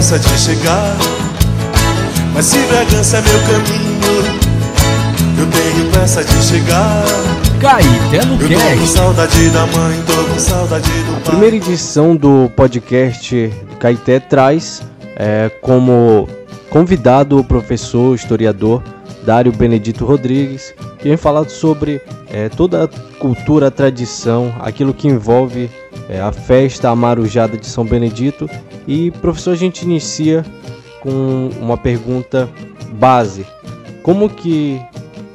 pressa de chegar. Mas se Bragança é meu caminho, eu tenho pressa de chegar. Caetano Eu tô com saudade da mãe, tô com saudade do pai. Primeira edição do podcast Caeté traz é, como convidado o professor historiador Dário Benedito Rodrigues, que vem falado sobre é, toda a cultura, a tradição, aquilo que envolve é, a festa amarujada de São Benedito. E, professor, a gente inicia com uma pergunta base: como que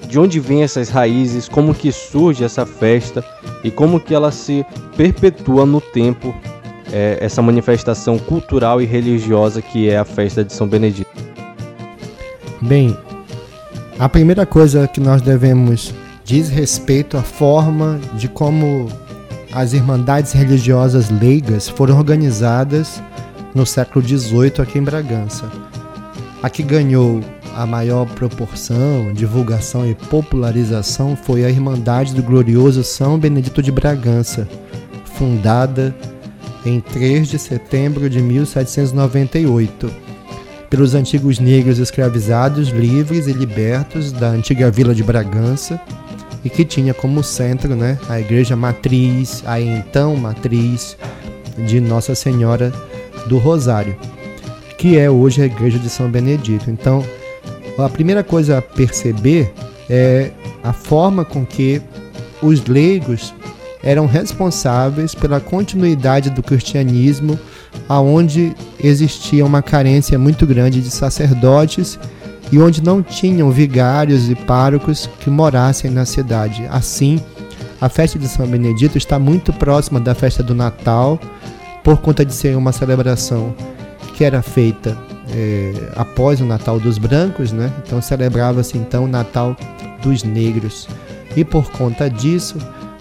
de onde vêm essas raízes, como que surge essa festa? E como que ela se perpetua no tempo é, essa manifestação cultural e religiosa que é a festa de São Benedito. Bem, a primeira coisa que nós devemos diz respeito à forma de como as irmandades religiosas leigas foram organizadas no século XVIII aqui em Bragança. A que ganhou a maior proporção, divulgação e popularização foi a Irmandade do Glorioso São Benedito de Bragança, fundada em 3 de setembro de 1798 pelos antigos negros escravizados, livres e libertos da antiga vila de Bragança e que tinha como centro né, a igreja matriz, a então matriz de Nossa Senhora do Rosário, que é hoje a igreja de São Benedito. Então, a primeira coisa a perceber é a forma com que os leigos eram responsáveis pela continuidade do cristianismo, aonde existia uma carência muito grande de sacerdotes e onde não tinham vigários e párocos que morassem na cidade. Assim, a festa de São Benedito está muito próxima da festa do Natal, por conta de ser uma celebração que era feita eh, após o Natal dos brancos, né? Então celebrava-se então o Natal dos negros. E por conta disso,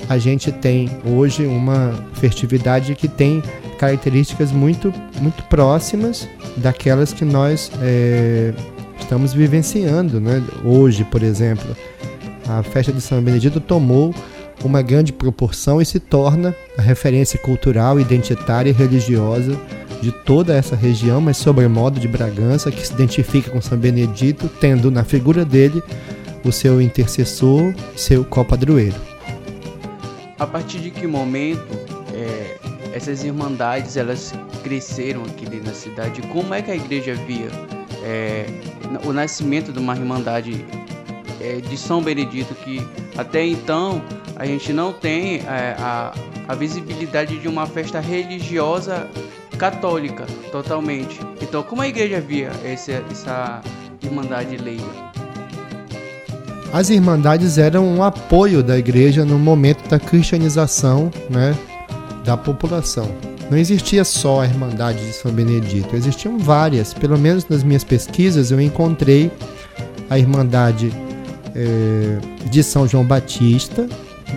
a gente tem hoje uma festividade que tem características muito, muito próximas daquelas que nós eh, estamos vivenciando, né? Hoje, por exemplo, a festa de São Benedito tomou uma grande proporção e se torna a referência cultural, identitária e religiosa de toda essa região, mas sobremodo de Bragança, que se identifica com São Benedito, tendo na figura dele o seu intercessor, seu copadroeiro. A partir de que momento é, essas irmandades elas cresceram aqui dentro da cidade? Como é que a igreja via é, o nascimento de uma irmandade é, de São Benedito que até então a gente não tem é, a, a visibilidade de uma festa religiosa católica totalmente. Então, como a igreja via esse, essa irmandade leiga? As irmandades eram um apoio da igreja no momento da cristianização né, da população. Não existia só a Irmandade de São Benedito, existiam várias. Pelo menos nas minhas pesquisas eu encontrei a Irmandade eh, de São João Batista,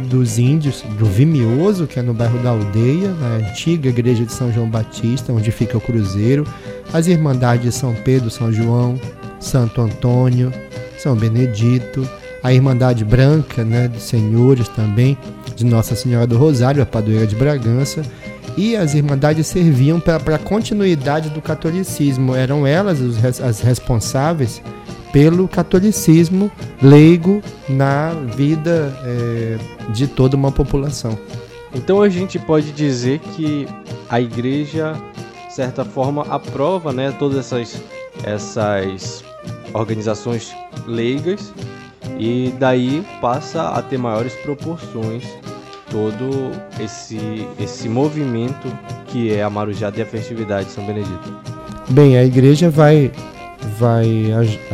dos índios, do Vimioso, que é no bairro da Aldeia, na antiga igreja de São João Batista, onde fica o cruzeiro. As Irmandades de São Pedro, São João, Santo Antônio, São Benedito. A Irmandade Branca, né, dos Senhores também, de Nossa Senhora do Rosário, a padroeira de Bragança e as irmandades serviam para a continuidade do catolicismo. Eram elas as responsáveis pelo catolicismo leigo na vida é, de toda uma população. Então a gente pode dizer que a igreja, de certa forma, aprova né, todas essas, essas organizações leigas e daí passa a ter maiores proporções todo esse, esse movimento que é a Marujada e a festividade de São Benedito. Bem, a igreja vai, vai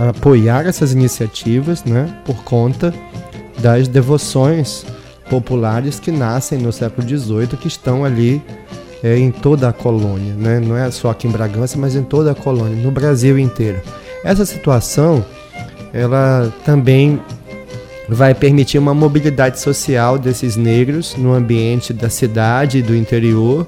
apoiar essas iniciativas né, por conta das devoções populares que nascem no século XVIII, que estão ali é, em toda a colônia, né? não é só aqui em Bragança, mas em toda a colônia, no Brasil inteiro. Essa situação, ela também vai permitir uma mobilidade social desses negros no ambiente da cidade e do interior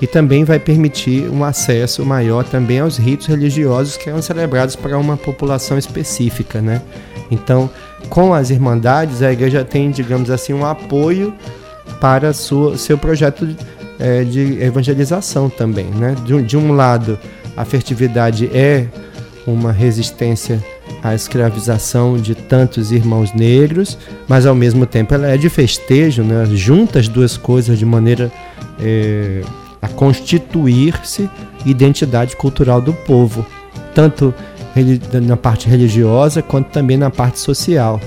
e também vai permitir um acesso maior também aos ritos religiosos que eram celebrados para uma população específica, né? Então, com as irmandades, a igreja tem, digamos assim, um apoio para sua, seu projeto é, de evangelização também, né? De, de um lado, a festividade é uma resistência à escravização de tantos irmãos negros, mas ao mesmo tempo ela é de festejo, né? junta as duas coisas de maneira é, a constituir-se identidade cultural do povo, tanto na parte religiosa quanto também na parte social.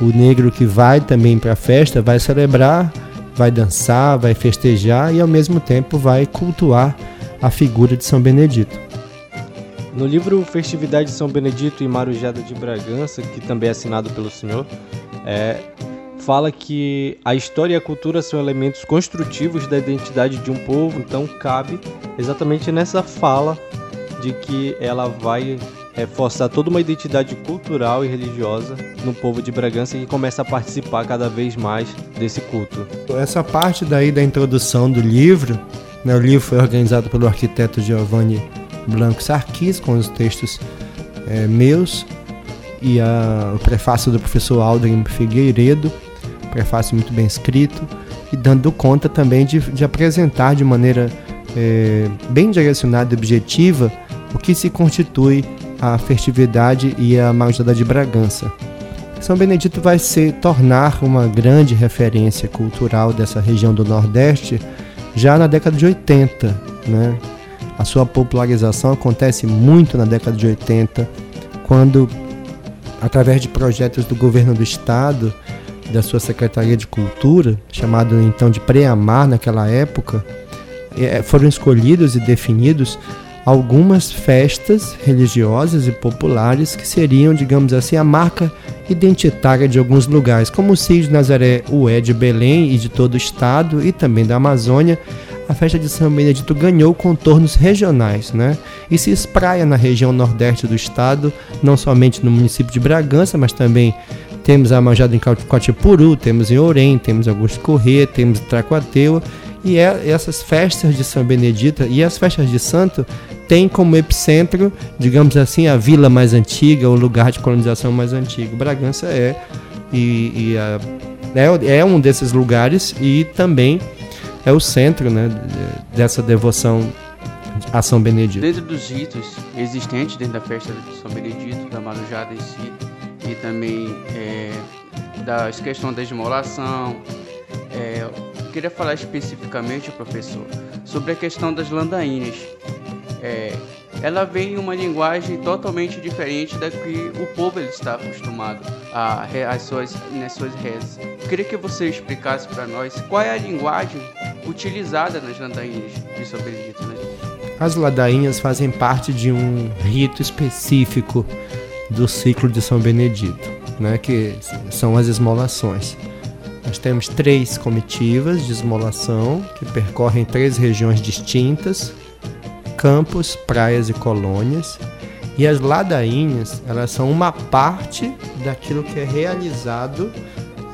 O negro que vai também para a festa vai celebrar, vai dançar, vai festejar e ao mesmo tempo vai cultuar a figura de São Benedito. No livro Festividade de São Benedito e Marujada de Bragança, que também é assinado pelo senhor, é, fala que a história e a cultura são elementos construtivos da identidade de um povo, então cabe exatamente nessa fala de que ela vai reforçar toda uma identidade cultural e religiosa no povo de Bragança que começa a participar cada vez mais desse culto. Essa parte daí da introdução do livro, né, o livro foi organizado pelo arquiteto Giovanni Blanco Sarquis, com os textos é, meus e a, o prefácio do professor Aldrin Figueiredo, prefácio muito bem escrito, e dando conta também de, de apresentar de maneira é, bem direcionada e objetiva o que se constitui a festividade e a Majorada de Bragança. São Benedito vai se tornar uma grande referência cultural dessa região do Nordeste já na década de 80, né? A sua popularização acontece muito na década de 80, quando, através de projetos do governo do estado, da sua Secretaria de Cultura, chamado então de Preamar naquela época, é, foram escolhidos e definidos algumas festas religiosas e populares que seriam, digamos assim, a marca identitária de alguns lugares, como o Cis de Nazaré, o é de Belém e de todo o estado e também da Amazônia, a festa de São Benedito ganhou contornos regionais, né? E se espraia na região nordeste do estado, não somente no município de Bragança, mas também temos a manjada em Coatipuru, temos em Orem, temos Augusto Corrêa, temos em Tracuateua, e é, essas festas de São Benedito e as festas de Santo têm como epicentro, digamos assim, a vila mais antiga, o lugar de colonização mais antigo. Bragança é e, e a, é, é um desses lugares e também é o centro né, dessa devoção a São Benedito. Dentro dos ritos existentes dentro da festa de São Benedito, da Marujada em si, e também é, da questão da esmolação, é, queria falar especificamente, professor, sobre a questão das landainhas. É, ela vem em uma linguagem totalmente diferente da que o povo ele está acostumado a, as suas, nas suas rezas. Queria que você explicasse para nós qual é a linguagem utilizada nas ladainhas de São Benedito. Né? As ladainhas fazem parte de um rito específico do ciclo de São Benedito, né, que são as esmolações. Nós temos três comitivas de esmolação que percorrem três regiões distintas: campos, praias e colônias. E as ladainhas, elas são uma parte daquilo que é realizado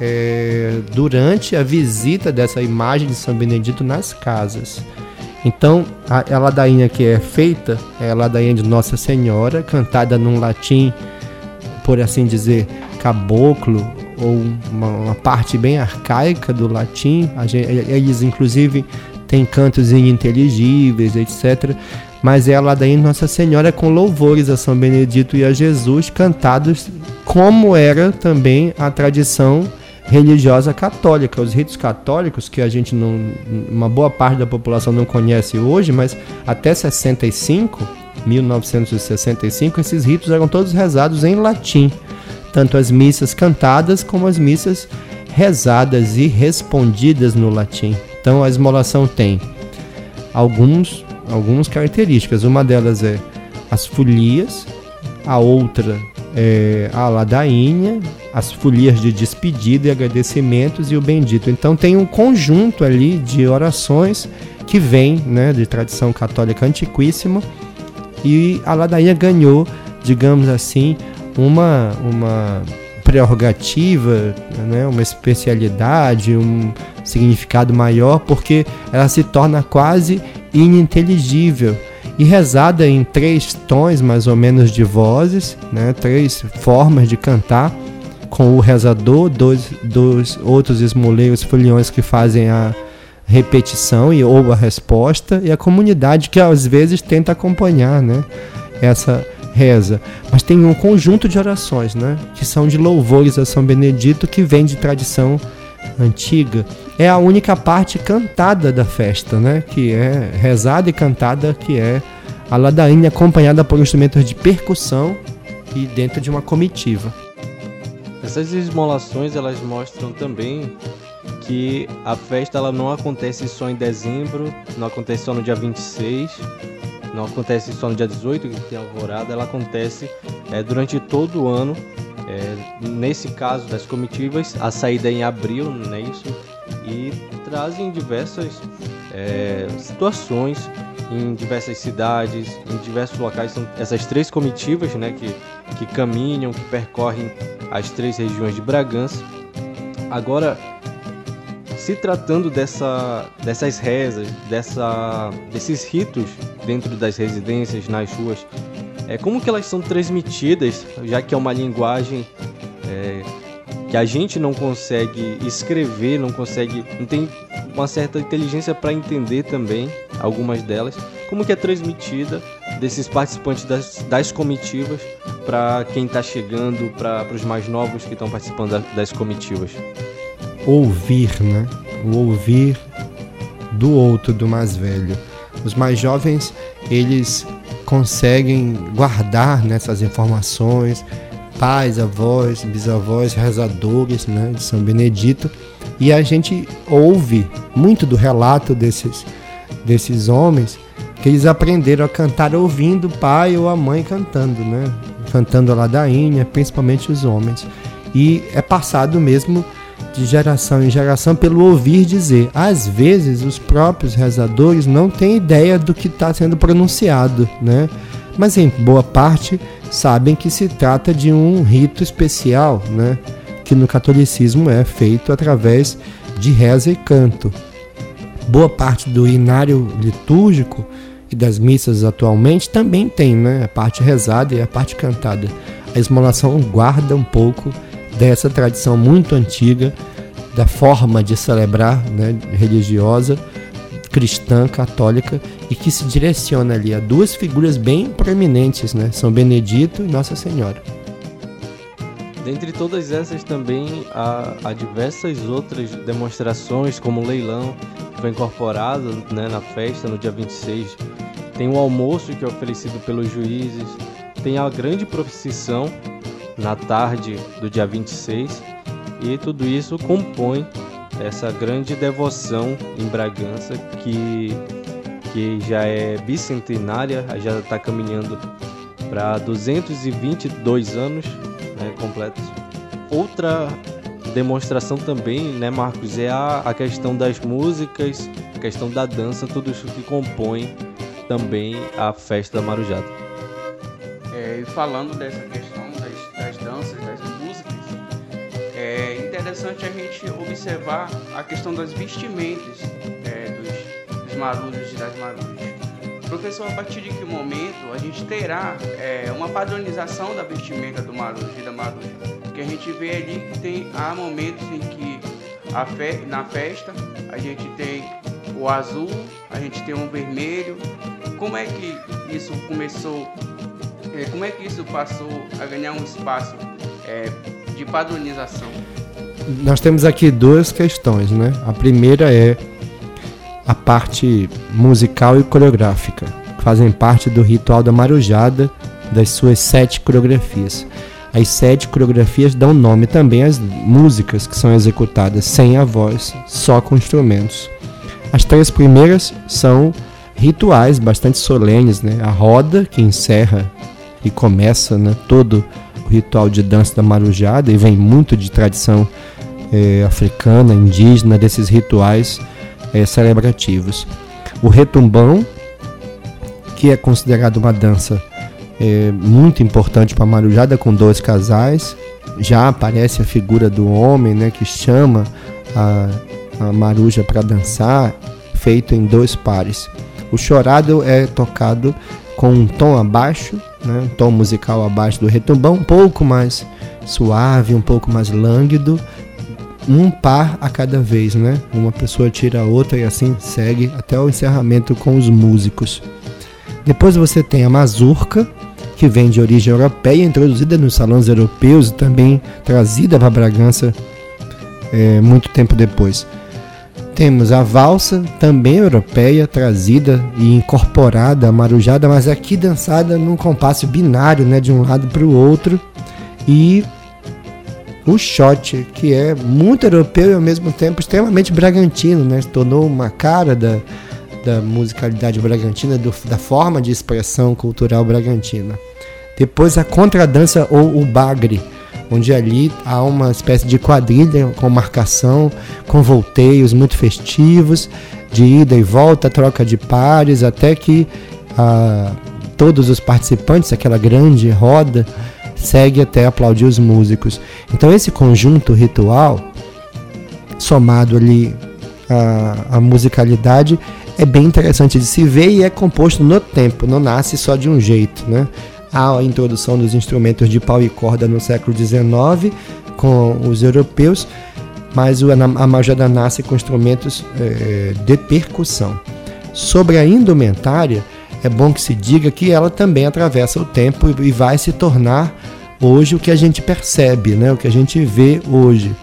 é, durante a visita dessa imagem de São Benedito nas casas. Então, a, a ladainha que é feita é a ladainha de Nossa Senhora, cantada num latim, por assim dizer, caboclo, ou uma, uma parte bem arcaica do latim. Gente, eles, inclusive, têm cantos ininteligíveis, etc. Mas é a ladainha de Nossa Senhora com louvores a São Benedito e a Jesus, cantados como era também a tradição religiosa católica. Os ritos católicos, que a gente não. uma boa parte da população não conhece hoje, mas até 65, 1965, esses ritos eram todos rezados em latim. Tanto as missas cantadas como as missas rezadas e respondidas no latim. Então a esmolação tem alguns, algumas características. Uma delas é as folias, a outra é, a ladainha, as folias de despedida e agradecimentos e o bendito. Então tem um conjunto ali de orações que vem né, de tradição católica antiquíssima e a ladainha ganhou, digamos assim, uma, uma prerrogativa, né, uma especialidade, um significado maior, porque ela se torna quase ininteligível e rezada em três tons mais ou menos de vozes, né? três formas de cantar, com o rezador, dois, dois outros esmoleiros foliões que fazem a repetição e ou a resposta e a comunidade que às vezes tenta acompanhar, né? Essa reza. Mas tem um conjunto de orações, né? Que são de louvores a São Benedito que vem de tradição antiga. É a única parte cantada da festa, né? Que é rezada e cantada, que é a ladainha acompanhada por instrumentos de percussão e dentro de uma comitiva. Essas esmolações elas mostram também que a festa ela não acontece só em dezembro, não acontece só no dia 26, não acontece só no dia 18, que tem alvorada, ela acontece é, durante todo o ano. É, nesse caso das comitivas, a saída é em abril, não é isso? E trazem diversas é, situações em diversas cidades, em diversos locais. São essas três comitivas né, que, que caminham, que percorrem as três regiões de Bragança. Agora, se tratando dessa, dessas rezas, dessa, desses ritos dentro das residências, nas ruas, é, como que elas são transmitidas, já que é uma linguagem é, que a gente não consegue escrever, não consegue, não tem uma certa inteligência para entender também algumas delas, como que é transmitida desses participantes das, das comitivas para quem está chegando, para os mais novos que estão participando da, das comitivas? Ouvir, né? O ouvir do outro, do mais velho. Os mais jovens, eles conseguem guardar nessas informações, pais, avós, bisavós, rezadores né, de São Benedito, e a gente ouve muito do relato desses, desses homens que eles aprenderam a cantar ouvindo o pai ou a mãe cantando, né? Cantando a ladainha, principalmente os homens. E é passado mesmo de geração em geração pelo ouvir dizer. Às vezes os próprios rezadores não têm ideia do que está sendo pronunciado, né? Mas em boa parte sabem que se trata de um rito especial, né? Que no catolicismo é feito através de reza e canto. Boa parte do inário litúrgico e das missas atualmente também tem, né? A parte rezada e a parte cantada. A esmolação guarda um pouco dessa tradição muito antiga da forma de celebrar né, religiosa cristã católica e que se direciona ali a duas figuras bem proeminentes, né? São Benedito e Nossa Senhora. Dentre todas essas também há, há diversas outras demonstrações, como o leilão, que foi incorporado né, na festa no dia 26. Tem o almoço que é oferecido pelos juízes, tem a grande procissão na tarde do dia 26 e tudo isso compõe essa grande devoção em Bragança que, que já é bicentenária, já está caminhando para 222 anos né, completos. Outra demonstração também, né, Marcos, é a, a questão das músicas, a questão da dança, tudo isso que compõe também a festa da Marujada. É, e falando dessa questão das músicas, é interessante a gente observar a questão das vestimentas é, dos, dos marujos e das marujas. Professor, a partir de que momento a gente terá é, uma padronização da vestimenta do marujo e da maruja? Porque a gente vê ali que tem, há momentos em que fe, na festa a gente tem o azul, a gente tem um vermelho, como é que isso começou, é, como é que isso passou a ganhar um espaço é, de padronização? Nós temos aqui duas questões, né? A primeira é a parte musical e coreográfica, que fazem parte do ritual da marujada das suas sete coreografias. As sete coreografias dão nome também às músicas que são executadas sem a voz, só com instrumentos. As três primeiras são rituais bastante solenes, né? A roda que encerra e começa, né, todo ritual de dança da marujada e vem muito de tradição é, africana, indígena desses rituais é, celebrativos. O retumbão, que é considerado uma dança é, muito importante para a marujada com dois casais, já aparece a figura do homem, né, que chama a, a maruja para dançar, feito em dois pares. O chorado é tocado com um tom abaixo, né, um tom musical abaixo do retumbão, um pouco mais suave, um pouco mais lânguido, um par a cada vez, né? Uma pessoa tira a outra e assim segue até o encerramento com os músicos. Depois você tem a mazurca, que vem de origem europeia, introduzida nos salões europeus e também trazida para Bragança é, muito tempo depois. Temos a valsa, também europeia, trazida e incorporada marujada, mas aqui dançada num compasso binário, né, de um lado para o outro. E o shot, que é muito europeu e ao mesmo tempo extremamente bragantino, né, tornou uma cara da, da musicalidade bragantina, do, da forma de expressão cultural bragantina. Depois a contradança ou o bagre, onde ali há uma espécie de quadrilha com marcação, com volteios muito festivos, de ida e volta, troca de pares, até que ah, todos os participantes, aquela grande roda, segue até aplaudir os músicos. Então esse conjunto ritual, somado ali à, à musicalidade, é bem interessante de se ver e é composto no tempo, não nasce só de um jeito, né? A introdução dos instrumentos de pau e corda no século XIX com os europeus, mas a majada nasce com instrumentos é, de percussão. Sobre a indumentária, é bom que se diga que ela também atravessa o tempo e vai se tornar hoje o que a gente percebe, né? o que a gente vê hoje.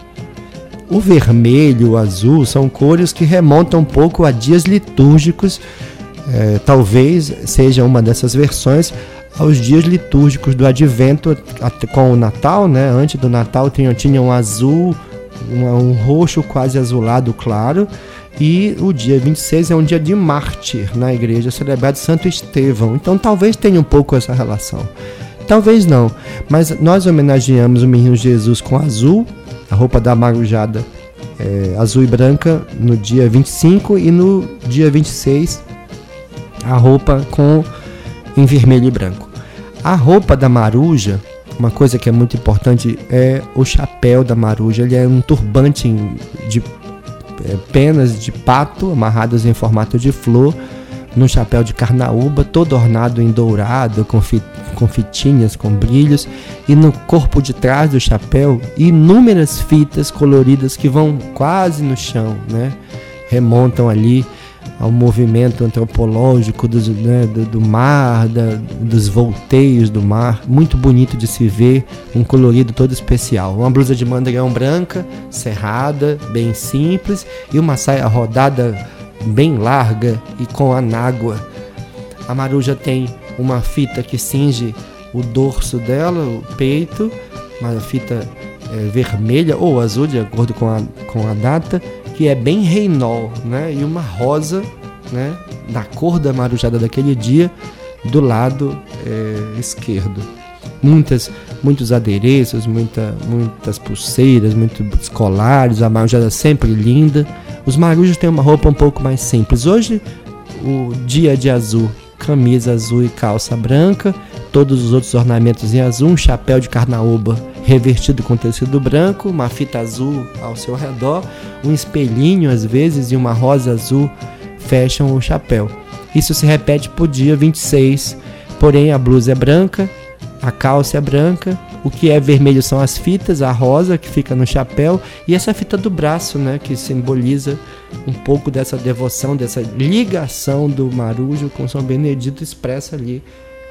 O vermelho, o azul são cores que remontam um pouco a dias litúrgicos, é, talvez seja uma dessas versões, aos dias litúrgicos do Advento com o Natal, né? Antes do Natal tinha, tinha um azul, um, um roxo quase azulado claro. E o dia 26 é um dia de mártir na igreja, celebrado Santo Estevão. Então talvez tenha um pouco essa relação. Talvez não, mas nós homenageamos o menino Jesus com azul, a roupa da marujada é, azul e branca no dia 25 e no dia 26 a roupa com em vermelho e branco. A roupa da maruja, uma coisa que é muito importante é o chapéu da maruja. Ele é um turbante de é, penas de pato amarradas em formato de flor, num chapéu de carnaúba, todo ornado em dourado, com, com fitinhas, com brilhos, e no corpo de trás do chapéu, inúmeras fitas coloridas que vão quase no chão, né? Remontam ali ao movimento antropológico dos, né, do, do, mar, da, dos volteios do mar, muito bonito de se ver, um colorido todo especial. Uma blusa de mandrião branca, cerrada, bem simples, e uma saia rodada bem larga e com anágua. A maruja tem uma fita que cinge o dorso dela, o peito, uma fita é, vermelha ou azul, de acordo com a, com a data, que é bem reinol, né? E uma rosa, né? Da cor da marujada daquele dia, do lado é, esquerdo. Muitas, muitos adereços, muita, muitas pulseiras, muitos colares, a marujada sempre linda. Os marujos têm uma roupa um pouco mais simples. Hoje, o dia de azul, camisa azul e calça branca, todos os outros ornamentos em azul, um chapéu de carnaúba revestido com tecido branco, uma fita azul ao seu redor, um espelhinho às vezes e uma rosa azul fecham o chapéu. Isso se repete por dia 26, porém a blusa é branca, a calça é branca, o que é vermelho são as fitas, a rosa que fica no chapéu e essa fita do braço, né, que simboliza um pouco dessa devoção, dessa ligação do marujo com São Benedito expressa ali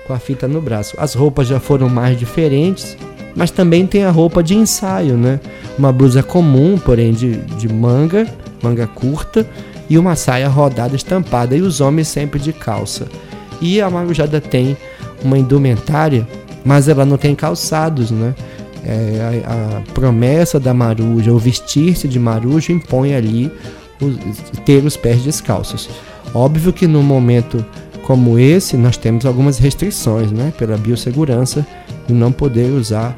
com a fita no braço. As roupas já foram mais diferentes, mas também tem a roupa de ensaio, né? Uma blusa comum, porém de, de manga, manga curta, e uma saia rodada estampada, e os homens sempre de calça. E a marujada tem uma indumentária, mas ela não tem calçados, né? É, a, a, promessa da maruja, o vestir-se de maruja, impõe ali ter os pés descalços. Óbvio que no momento como esse, nós temos algumas restrições, né? Pela biossegurança, e não poder usar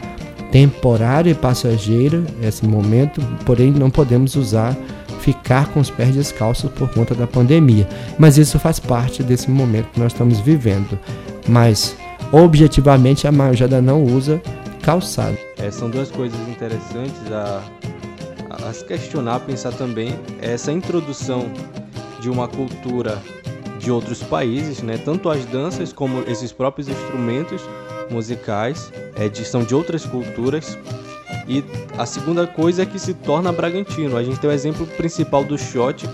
temporária e passageira esse momento, porém não podemos usar ficar com os pés descalços por conta da pandemia. Mas isso faz parte desse momento que nós estamos vivendo. Mas objetivamente a Marjada não usa calçado. É, são duas coisas interessantes a, a, questionar, pensar também essa introdução de uma cultura de outros países, né? Tanto as danças como esses próprios instrumentos musicais é, de, são de outras culturas E a segunda coisa é que se torna Bragantino. A gente tem o exemplo principal do shot,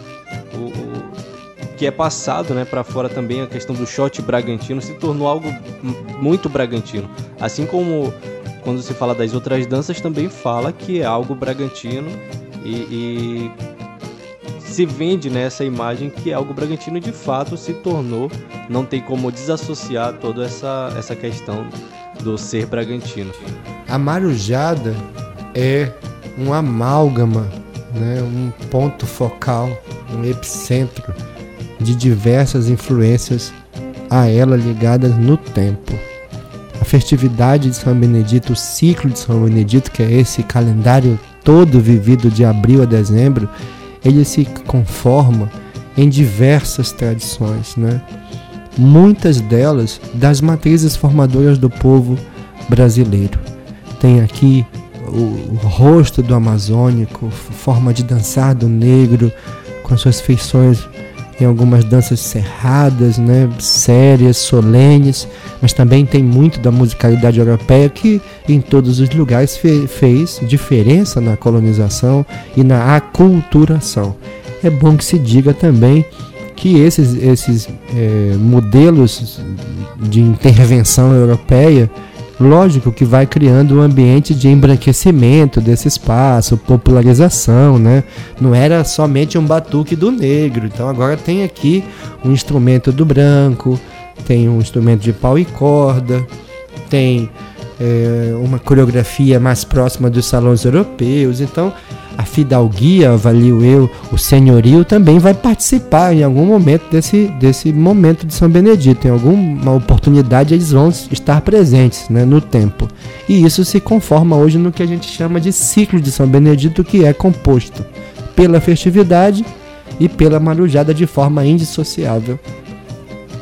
o, o que é passado né, para fora também a questão do shot Bragantino, se tornou algo muito Bragantino. Assim como quando se fala das outras danças, também fala que é algo Bragantino e, e se vende nessa né, imagem que é algo Bragantino de fato se tornou, não tem como desassociar toda essa, essa questão do ser Bragantino. A marujada é um amálgama, né, um ponto focal, um epicentro de diversas influências a ela ligadas no tempo. A festividade de São Benedito, o ciclo de São Benedito, que é esse calendário todo vivido de abril a dezembro, ele se conforma em diversas tradições, né? muitas delas das matrizes formadoras do povo brasileiro. Tem aqui o, o rosto do amazônico, forma de dançar do negro, com suas feições em algumas danças cerradas, né, sérias, solenes, mas também tem muito da musicalidade europeia que em todos os lugares fe fez diferença na colonização e na aculturação. É bom que se diga também que esses, esses é, modelos de intervenção europeia Lógico que vai criando um ambiente de embranquecimento desse espaço, popularização, né? Não era somente um batuque do negro. Então agora tem aqui um instrumento do branco, tem um instrumento de pau e corda, tem é, uma coreografia mais próxima dos salões europeus. Então a fidalguia, avalio eu, o senhorio também vai participar em algum momento desse, desse momento de São Benedito. Em alguma oportunidade eles vão estar presentes né, no tempo. E isso se conforma hoje no que a gente chama de ciclo de São Benedito, que é composto pela festividade e pela marujada de forma indissociável.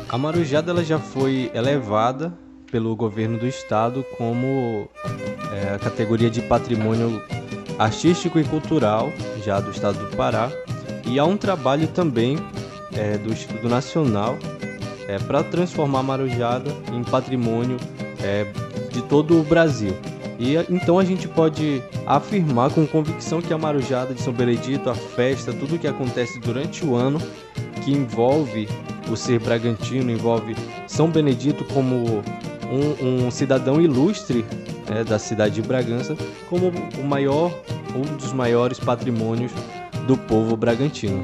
A marujada ela já foi elevada pelo governo do estado como é, a categoria de patrimônio artístico e cultural já do estado do Pará e há um trabalho também é, do Instituto Nacional é, para transformar a Marujada em patrimônio é, de todo o Brasil. E então a gente pode afirmar com convicção que a Marujada de São Benedito, a festa, tudo que acontece durante o ano, que envolve o ser bragantino, envolve São Benedito como um, um cidadão ilustre né, da cidade de Bragança como o maior, um dos maiores patrimônios do povo bragantino.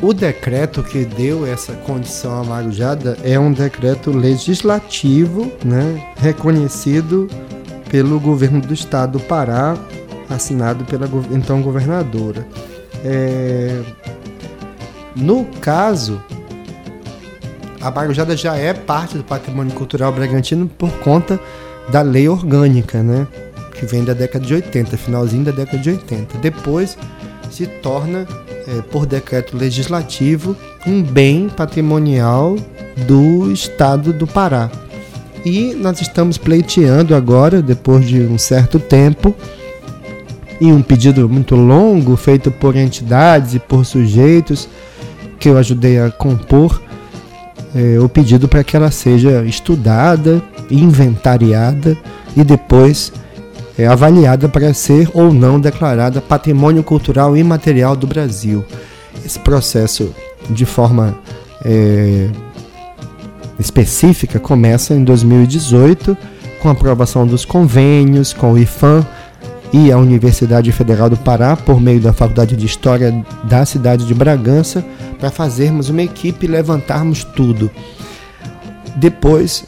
O decreto que deu essa condição à Marujada é um decreto legislativo, né, reconhecido pelo governo do estado do Pará, assinado pela então governadora. É... No caso, a Marujada já é parte do patrimônio cultural bragantino por conta da lei orgânica, né? Que vem da década de 80, finalzinho da década de 80. Depois se torna, é, por decreto legislativo, um bem patrimonial do estado do Pará. E nós estamos pleiteando agora, depois de um certo tempo, e um pedido muito longo feito por entidades e por sujeitos que eu ajudei a compor, é, o pedido para que ela seja estudada, inventariada e depois é, avaliada para ser ou não declarada patrimônio cultural imaterial do Brasil. Esse processo, de forma é, específica, começa em 2018 com a aprovação dos convênios com o IFAM e a Universidade Federal do Pará, por meio da Faculdade de História da cidade de Bragança, para fazermos uma equipe e levantarmos tudo. Depois,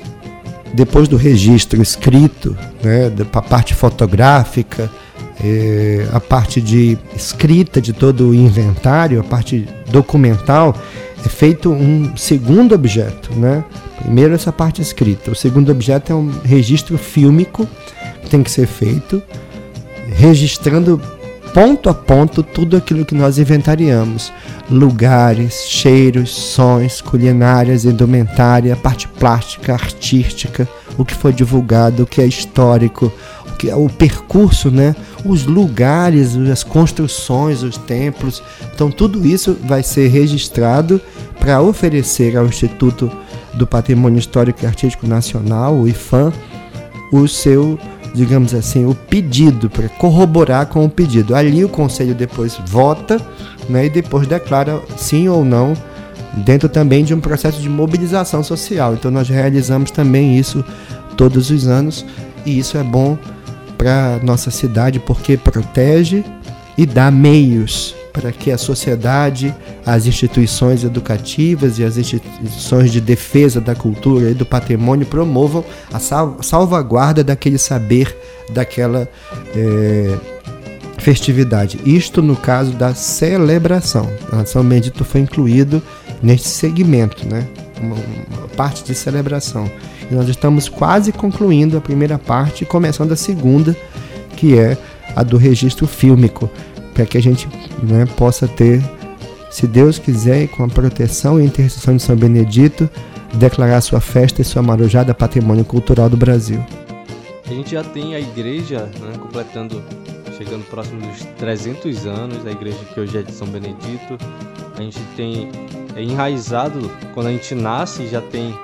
depois do registro escrito, né, a parte fotográfica, é, a parte de escrita de todo o inventário, a parte documental, é feito um segundo objeto. Né? Primeiro essa parte escrita, o segundo objeto é um registro fílmico que tem que ser feito registrando ponto a ponto tudo aquilo que nós inventariamos: lugares, cheiros, sons, culinárias, indumentária, parte plástica, artística, o que foi divulgado, o que é histórico, o que é o percurso, né? Os lugares, as construções, os templos. Então tudo isso vai ser registrado para oferecer ao Instituto do Patrimônio Histórico e Artístico Nacional, o IFAM, o seu digamos assim, o pedido, para corroborar com o pedido. Ali o conselho depois vota né, e depois declara sim ou não, dentro também de um processo de mobilização social. Então nós realizamos também isso todos os anos e isso é bom para nossa cidade porque protege e dá meios para que a sociedade, as instituições educativas e as instituições de defesa da cultura e do patrimônio promovam a salvaguarda daquele saber, daquela é, festividade. Isto no caso da celebração. São Bendito foi incluído neste segmento, né? Uma, uma parte de celebração. E nós estamos quase concluindo a primeira parte e começando a segunda, que é a do registro fílmico para que a gente né, possa ter, se Deus quiser, com a proteção e intercessão de São Benedito, declarar sua festa e sua marujada patrimônio cultural do Brasil. A gente já tem a igreja né, completando, chegando próximo dos 300 anos, a igreja que hoje é de São Benedito. A gente tem é enraizado, quando a gente nasce, já tem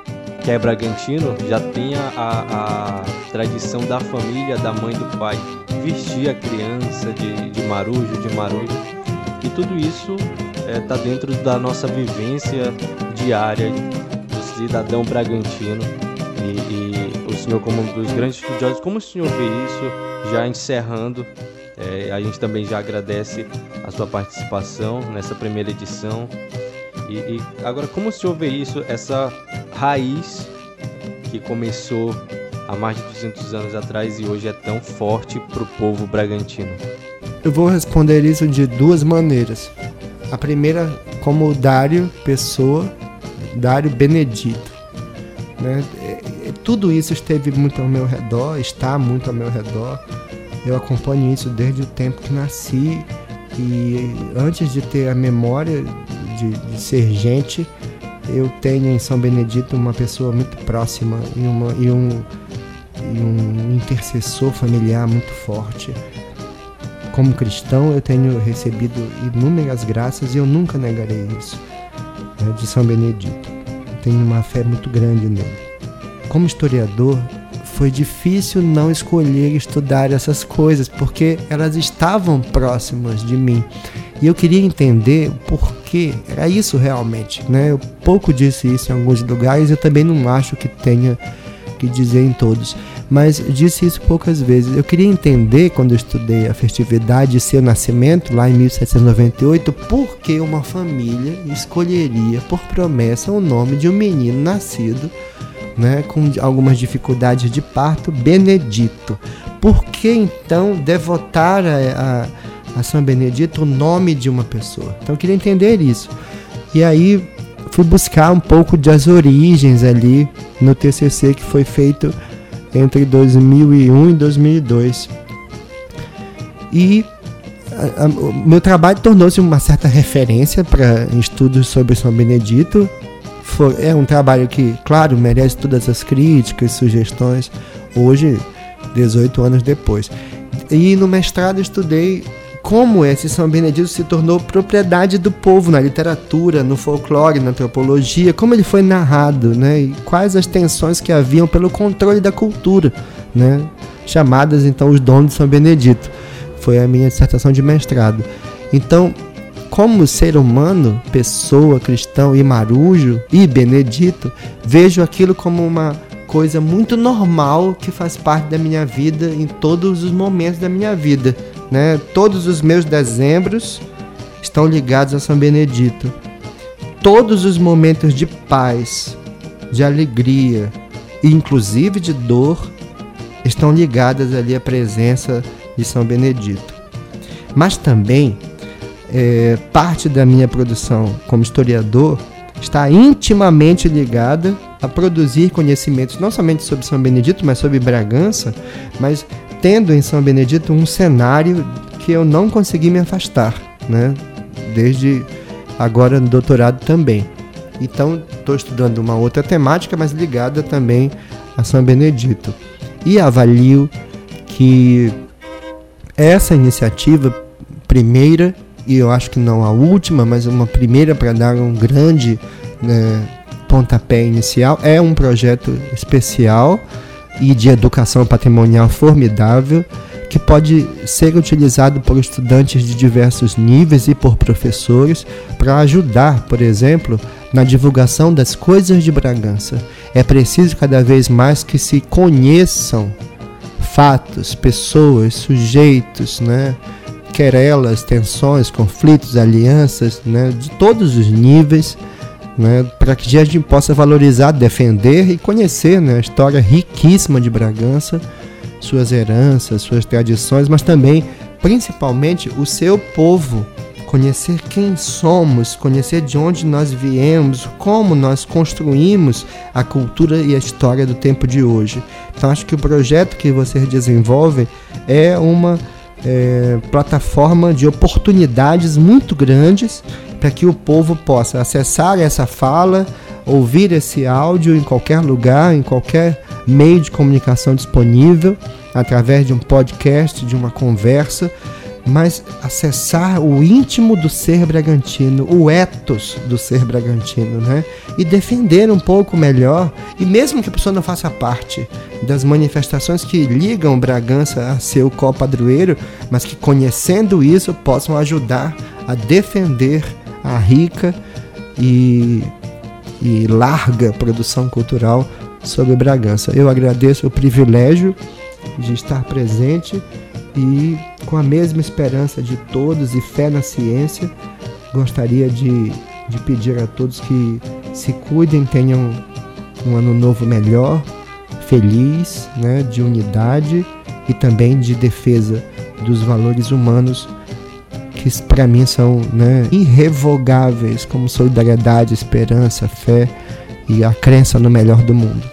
que é Bragantino, já tem a, a, a tradição da família, da mãe do pai vestir a criança de, de marujo, de marujo. E tudo isso está é, dentro da nossa vivência diária do cidadão bragantino. E, e, o senhor, como um dos grandes estudiosos, como o senhor vê isso já encerrando? É, a gente também já agradece a sua participação nessa primeira edição. E, e agora, como o senhor vê isso, essa raiz que começou há mais de 200 anos atrás e hoje é tão forte para o povo bragantino? Eu vou responder isso de duas maneiras. A primeira, como Dário Pessoa, Dário Benedito. Né? É, é, tudo isso esteve muito ao meu redor, está muito ao meu redor. Eu acompanho isso desde o tempo que nasci e antes de ter a memória de, de ser gente, eu tenho em São Benedito uma pessoa muito próxima e, uma, e um e um intercessor familiar muito forte. Como cristão, eu tenho recebido inúmeras graças e eu nunca negarei isso, né, de São Benedito. Eu tenho uma fé muito grande nele. Como historiador, foi difícil não escolher estudar essas coisas, porque elas estavam próximas de mim. E eu queria entender o porquê. Era isso realmente. Né? Eu pouco disse isso em alguns lugares, eu também não acho que tenha que dizer em todos mas disse isso poucas vezes. Eu queria entender, quando eu estudei a festividade de seu nascimento, lá em 1798, por que uma família escolheria por promessa o nome de um menino nascido né, com algumas dificuldades de parto, Benedito. Por que então devotar a, a, a São Benedito o nome de uma pessoa? Então eu queria entender isso. E aí fui buscar um pouco das origens ali no TCC que foi feito entre 2001 e 2002. E o meu trabalho tornou-se uma certa referência para estudos sobre São Benedito. For, é um trabalho que, claro, merece todas as críticas, sugestões, hoje, 18 anos depois. E no mestrado estudei como esse São Benedito se tornou propriedade do povo na literatura, no folclore, na antropologia, como ele foi narrado, né? E quais as tensões que haviam pelo controle da cultura, né? Chamadas então os dons de São Benedito. Foi a minha dissertação de mestrado. Então, como ser humano, pessoa, cristão e marujo e benedito, vejo aquilo como uma coisa muito normal que faz parte da minha vida em todos os momentos da minha vida né? Todos os meus dezembros estão ligados a São Benedito. Todos os momentos de paz, de alegria e inclusive de dor estão ligadas ali à presença de São Benedito. Mas também é, parte da minha produção como historiador está intimamente ligada a produzir conhecimentos não somente sobre São Benedito, mas sobre Bragança, mas tendo em São Benedito um cenário que eu não consegui me afastar, né? Desde agora no doutorado também. Então, estou estudando uma outra temática, mas ligada também a São Benedito. E avalio que essa iniciativa, primeira, e eu acho que não a última, mas uma primeira para dar um grande né, pontapé inicial, é um projeto especial e de educação patrimonial formidável que pode ser utilizado por estudantes de diversos níveis e por professores para ajudar, por exemplo, na divulgação das coisas de Bragança. É preciso cada vez mais que se conheçam fatos, pessoas, sujeitos, né? querelas, tensões, conflitos, alianças, né? de todos os níveis, né? para que a gente possa valorizar, defender e conhecer né? a história riquíssima de Bragança suas heranças, suas tradições, mas também, principalmente, o seu povo. Conhecer quem somos, conhecer de onde nós viemos, como nós construímos a cultura e a história do tempo de hoje. Então, acho que o projeto que vocês desenvolvem é uma é, plataforma de oportunidades muito grandes para que o povo possa acessar essa fala, ouvir esse áudio em qualquer lugar, em qualquer meio de comunicação disponível, através de um podcast, de uma conversa, mas acessar o íntimo do ser bragantino, o ethos do ser bragantino, né? E defender um pouco melhor, e mesmo que a pessoa não faça parte das manifestações que ligam Bragança a seu co-padroeiro, mas que conhecendo isso possam ajudar a defender a rica e, e larga produção cultural sobre Bragança. Eu agradeço o privilégio de estar presente e, com a mesma esperança de todos e fé na ciência, gostaria de, de pedir a todos que se cuidem, tenham um ano novo melhor, feliz, né, de unidade e também de defesa dos valores humanos que para mim são né, irrevogáveis, como solidariedade, esperança, fé e a crença no melhor do mundo.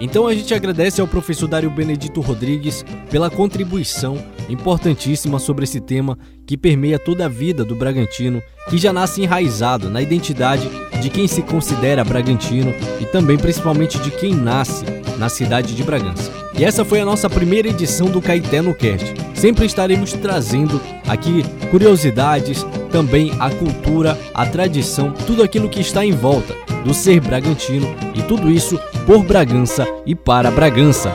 Então a gente agradece ao professor Dário Benedito Rodrigues pela contribuição importantíssima sobre esse tema que permeia toda a vida do Bragantino, que já nasce enraizado na identidade de quem se considera bragantino e também principalmente de quem nasce na cidade de Bragança. E essa foi a nossa primeira edição do Caeté no Cast. Sempre estaremos trazendo aqui curiosidades, também a cultura, a tradição, tudo aquilo que está em volta do ser bragantino e tudo isso por Bragança e para Bragança.